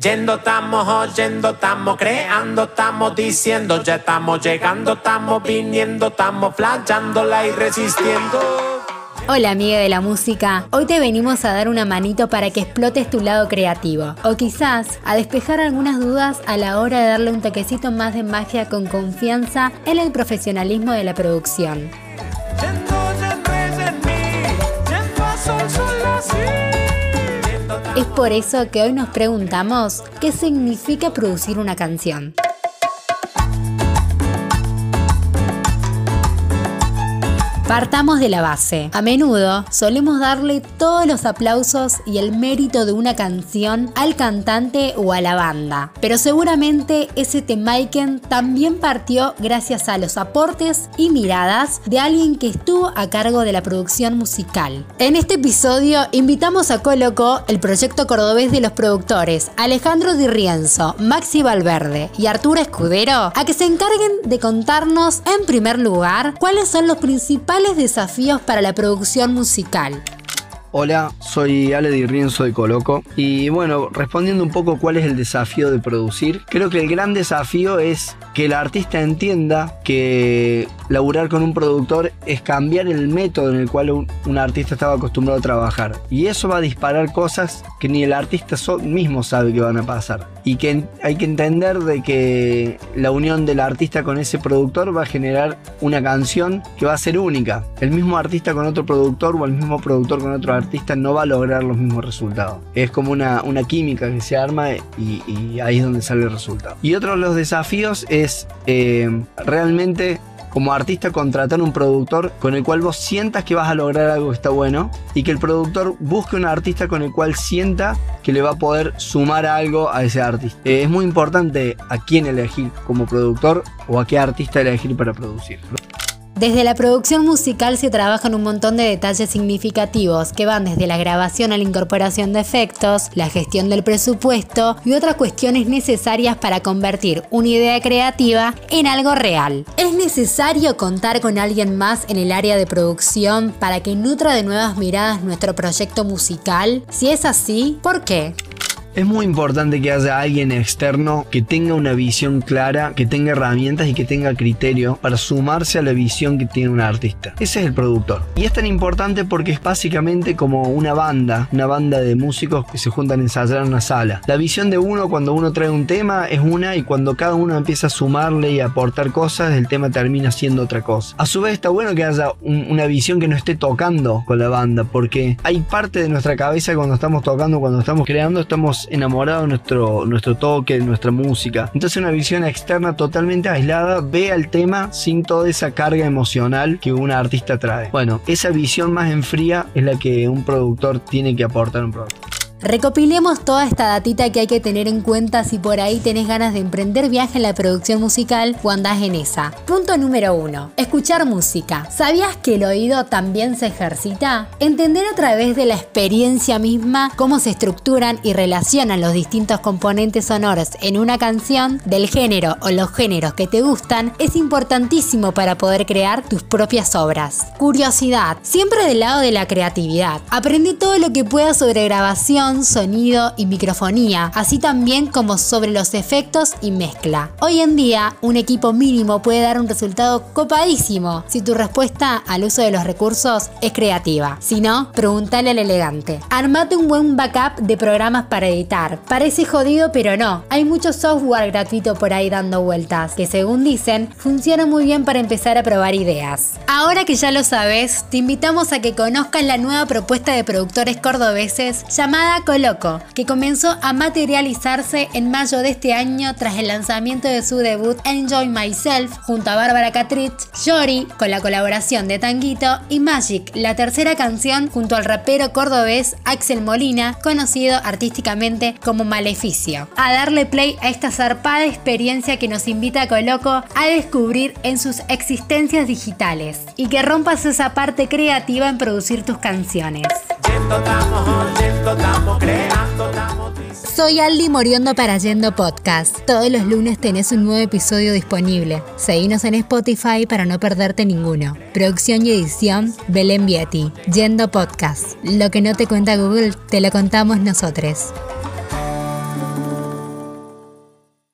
Yendo estamos, oyendo estamos, creando estamos, diciendo ya estamos llegando, estamos viniendo, estamos flayándola y resistiendo. Hola amiga de la música, hoy te venimos a dar una manito para que explotes tu lado creativo o quizás a despejar algunas dudas a la hora de darle un toquecito más de magia con confianza en el profesionalismo de la producción. Es por eso que hoy nos preguntamos qué significa producir una canción. Partamos de la base. A menudo solemos darle todos los aplausos y el mérito de una canción al cantante o a la banda. Pero seguramente ese Temaiken también partió gracias a los aportes y miradas de alguien que estuvo a cargo de la producción musical. En este episodio invitamos a Coloco, el proyecto cordobés de los productores Alejandro Di Rienzo, Maxi Valverde y Arturo Escudero, a que se encarguen de contarnos en primer lugar cuáles son los principales desafíos para la producción musical? Hola, soy Ale Di Rienzo de Coloco y bueno, respondiendo un poco cuál es el desafío de producir, creo que el gran desafío es que el artista entienda que laburar con un productor es cambiar el método en el cual un, artista estaba acostumbrado a trabajar. Y eso va a disparar cosas que ni el artista mismo sabe que van a pasar. Y que hay que entender de que la unión del artista con ese productor va a generar una canción que va a ser única. El mismo artista con otro productor o el mismo productor con otro artista no va a lograr los mismos resultados. Es como una, una química que se arma y, ahí es donde sale el resultado. Y otro de los desafíos es eh, realmente como artista contratar un productor con el cual vos sientas que vas a lograr algo que está bueno y que el productor busque un artista con el cual sienta que le va a poder sumar algo a ese artista. Eh, es muy importante a quién elegir como productor o a qué artista elegir para producir. Desde la producción musical se trabajan un montón de detalles significativos que van desde la grabación a la incorporación de efectos, la gestión del presupuesto y otras cuestiones necesarias para convertir una idea creativa en algo real. ¿Es necesario contar con alguien más en el área de producción para que nutra de nuevas miradas nuestro proyecto musical? Si es así, ¿por qué? Es muy importante que haya alguien externo que tenga una visión clara, que tenga herramientas y que tenga criterio para sumarse a la visión que tiene un artista. Ese es el productor. Y es tan importante porque es básicamente como una banda, una banda de músicos que se juntan a ensayar en una sala. La visión de uno cuando uno trae un tema es una y cuando cada uno empieza a sumarle y aportar cosas, el tema termina siendo otra cosa. A su vez está bueno que haya una visión que no esté tocando con la banda porque hay parte de nuestra cabeza cuando estamos tocando, cuando estamos creando, estamos enamorado de nuestro, nuestro toque, de nuestra música. Entonces una visión externa totalmente aislada ve al tema sin toda esa carga emocional que un artista trae. Bueno, esa visión más en fría es la que un productor tiene que aportar a un producto. Recopilemos toda esta datita que hay que tener en cuenta si por ahí tenés ganas de emprender viaje en la producción musical o andás en esa. Punto número 1. Escuchar música. ¿Sabías que el oído también se ejercita? Entender a través de la experiencia misma cómo se estructuran y relacionan los distintos componentes sonoros en una canción del género o los géneros que te gustan es importantísimo para poder crear tus propias obras. Curiosidad. Siempre del lado de la creatividad. Aprendí todo lo que pueda sobre grabación sonido y microfonía, así también como sobre los efectos y mezcla. Hoy en día, un equipo mínimo puede dar un resultado copadísimo si tu respuesta al uso de los recursos es creativa. Si no, pregúntale al elegante. Armate un buen backup de programas para editar. Parece jodido, pero no. Hay mucho software gratuito por ahí dando vueltas, que según dicen, funciona muy bien para empezar a probar ideas. Ahora que ya lo sabes, te invitamos a que conozcas la nueva propuesta de productores cordobeses llamada Coloco, que comenzó a materializarse en mayo de este año tras el lanzamiento de su debut Enjoy Myself junto a Bárbara Catrich, Yori con la colaboración de Tanguito y Magic, la tercera canción junto al rapero cordobés Axel Molina, conocido artísticamente como Maleficio. A darle play a esta zarpada experiencia que nos invita a Coloco a descubrir en sus existencias digitales y que rompas esa parte creativa en producir tus canciones. Soy Aldi Moriondo para Yendo Podcast. Todos los lunes tenés un nuevo episodio disponible. Seguinos en Spotify para no perderte ninguno. Producción y edición, Belén Vietti. Yendo Podcast. Lo que no te cuenta Google, te lo contamos nosotros.